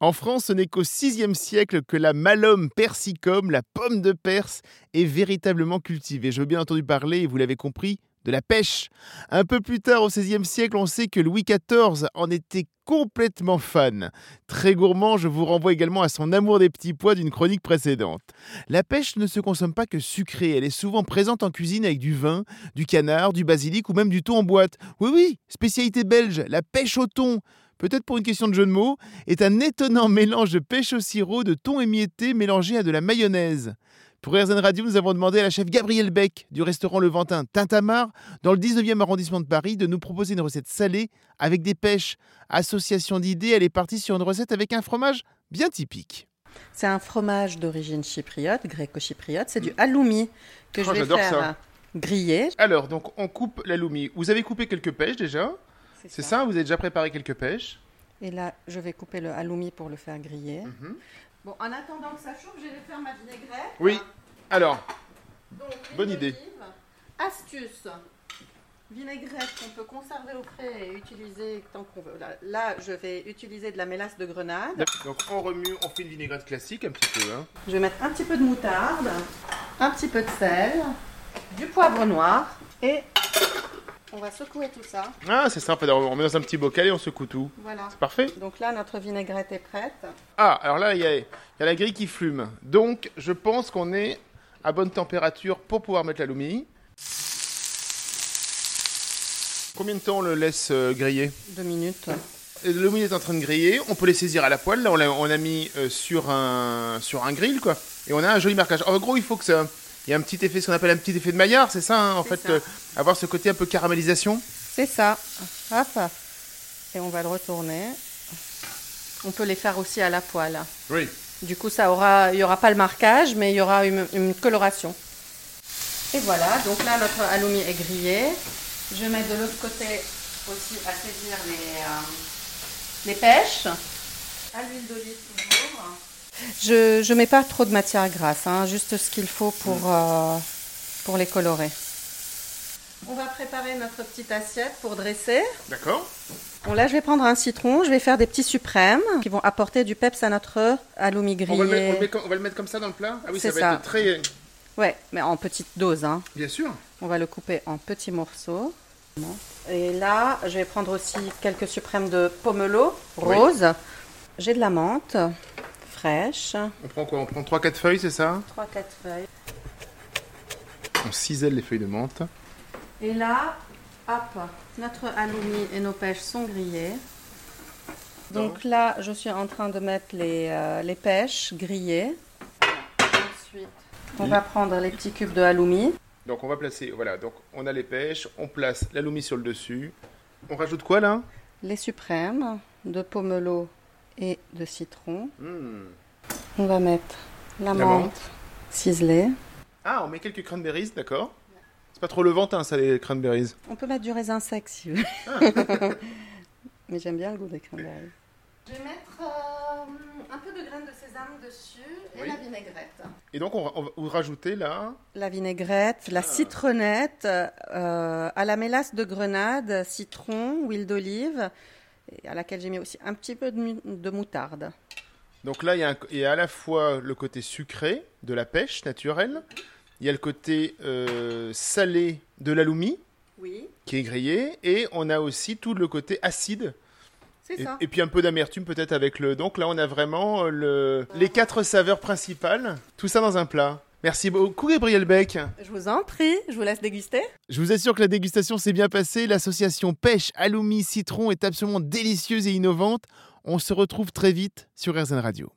En France, ce n'est qu'au VIe siècle que la malum persicum, la pomme de Perse, est véritablement cultivée. Je veux bien entendu parler, vous l'avez compris, de la pêche. Un peu plus tard, au XVIe siècle, on sait que Louis XIV en était complètement fan. Très gourmand, je vous renvoie également à son amour des petits pois d'une chronique précédente. La pêche ne se consomme pas que sucrée, elle est souvent présente en cuisine avec du vin, du canard, du basilic ou même du thon en boîte. Oui, oui, spécialité belge, la pêche au thon peut-être pour une question de jeu de mots, est un étonnant mélange de pêche au sirop, de thon émietté mélangé à de la mayonnaise. Pour RZN Radio, nous avons demandé à la chef Gabrielle Beck du restaurant Levantin Tintamar, dans le 19e arrondissement de Paris, de nous proposer une recette salée avec des pêches. Association d'idées, elle est partie sur une recette avec un fromage bien typique. C'est un fromage d'origine chypriote, gréco-chypriote. C'est du halloumi que je Oh, vais j'adore faire ça. griller. Alors, donc, on coupe l'aloumi. Vous avez coupé quelques pêches déjà C'est ça, vous avez déjà préparé quelques pêches Et là, je vais couper le halloumi pour le faire griller. Mhm. Bon, en attendant que ça chauffe, je vais faire ma vinaigrette. Oui. Alors, Donc, Bonne idée. Astuce. Vinaigrette qu'on peut conserver au frais et utiliser tant qu'on veut. Là, là, je vais utiliser de la mélasse de grenade. donc on remue, on fait une vinaigrette classique un petit peu. Hein. Je vais mettre un petit peu de moutarde, un petit peu de sel, du poivre noir et on va secouer tout ça. Ah, c'est sympa. On met dans un petit bocal et on secoue tout. Voilà. C'est parfait. Donc là, notre vinaigrette est prête. Ah, alors là, il y a, il y a la grille qui flume. Donc, je pense qu'on est à bonne température pour pouvoir mettre l'aloumi. Combien de temps on le laisse euh, griller? Deux minutes. Et L'aloumi est en train de griller. On peut les saisir à la poêle. Là, on l'a on a mis euh, sur, un, sur un grill, quoi. Et on a un joli marquage. En gros, il faut que ça. Il y a un petit effet, ce qu'on appelle un petit effet de Maillard, c'est ça, hein, en fait, ça. euh, avoir ce côté un peu caramélisation. C'est ça. Hop. Et on va le retourner. On peut les faire aussi à la poêle. Oui. Du coup, ça aura, il n'y aura pas le marquage, mais il y aura une, une coloration. Et voilà, donc là, notre halloumi est grillé. Je vais mettre de l'autre côté aussi à saisir les, euh, les pêches. À l'huile d'olive toujours. Je ne mets pas trop de matière grasse, hein, juste ce qu'il faut pour, euh, pour les colorer. On va préparer notre petite assiette pour dresser. D'accord. Bon, là, je vais prendre un citron, je vais faire des petits suprêmes qui vont apporter du peps à notre halloumi grillé. On va, le mettre, on le met comme- on va le mettre comme ça dans le plat? Ah oui, ça va ça. être très. Ouais, mais en petite dose. Hein. Bien sûr. On va le couper en petits morceaux. Et là, je vais prendre aussi quelques suprêmes de pomelo Oui. rose. J'ai de la menthe fraîche. On prend quoi? On prend 3-4 feuilles, c'est ça? 3-4 feuilles. On cisèle les feuilles de menthe. Et là, hop, notre halloumi et nos pêches sont grillées. Donc là, je suis en train de mettre les, euh, les pêches grillées. Ensuite, on va prendre les petits cubes de halloumi. Donc on va placer, voilà, donc on a les pêches, on place l'aloumi sur le dessus. On rajoute quoi là? Les suprêmes de pomelo et de citron. Hmm. On va mettre la, La menthe, menthe. ciselée. Ah, on met quelques cranberries, d'accord C'est pas trop le ventin ça, les cranberries. On peut mettre du raisin sec si vous Ah. voulez. Mais j'aime bien le goût des cranberries. Je vais mettre euh, un peu de graines de sésame dessus et Oui. la vinaigrette. Et donc on va, on va- vous rajoutez là. La vinaigrette, la Ah. citronnette, euh, à la mélasse de grenade, citron, huile d'olive, à laquelle j'ai mis aussi un petit peu de, moutarde. Donc là, il y, a un- il y a à la fois le côté sucré de la pêche naturelle, il y a le côté euh, salé de l'aloumi Oui, qui est grillé, et on a aussi tout le côté acide Et, ça. et puis un peu d'amertume peut-être avec le. Donc là, on a vraiment euh, le... les quatre saveurs principales, tout ça dans un plat. Merci beaucoup, Gabriel Beck. Je vous en prie, je vous laisse déguster. Je vous assure que la dégustation s'est bien passée. L'association pêche, aloumi, citron est absolument délicieuse et innovante. On se retrouve très vite sur RZN Radio.